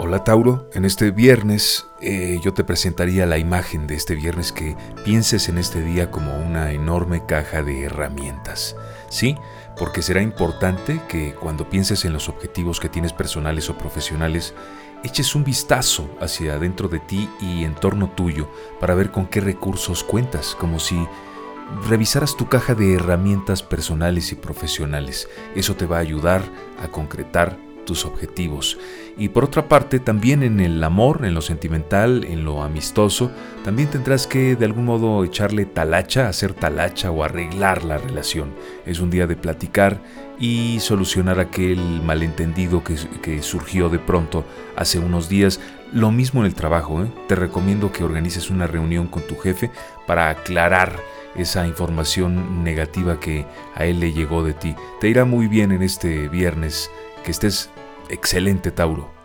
Hola Tauro, en este viernes eh, yo te presentaría la imagen de este viernes que pienses en este día como una enorme caja de herramientas. ¿Sí? Porque será importante que cuando pienses en los objetivos que tienes personales o profesionales, eches un vistazo hacia adentro de ti y en torno tuyo para ver con qué recursos cuentas, como si revisaras tu caja de herramientas personales y profesionales. Eso te va a ayudar a concretar tus objetivos. Y por otra parte, también en el amor, en lo sentimental, en lo amistoso, también tendrás que de algún modo echarle talacha, hacer talacha o arreglar la relación. Es un día de platicar y solucionar aquel malentendido que, surgió de pronto hace unos días. Lo mismo en el trabajo, ¿eh? te recomiendo que organices una reunión con tu jefe para aclarar esa información negativa que a él le llegó de ti. Te irá muy bien en este viernes. Que estés excelente, Tauro.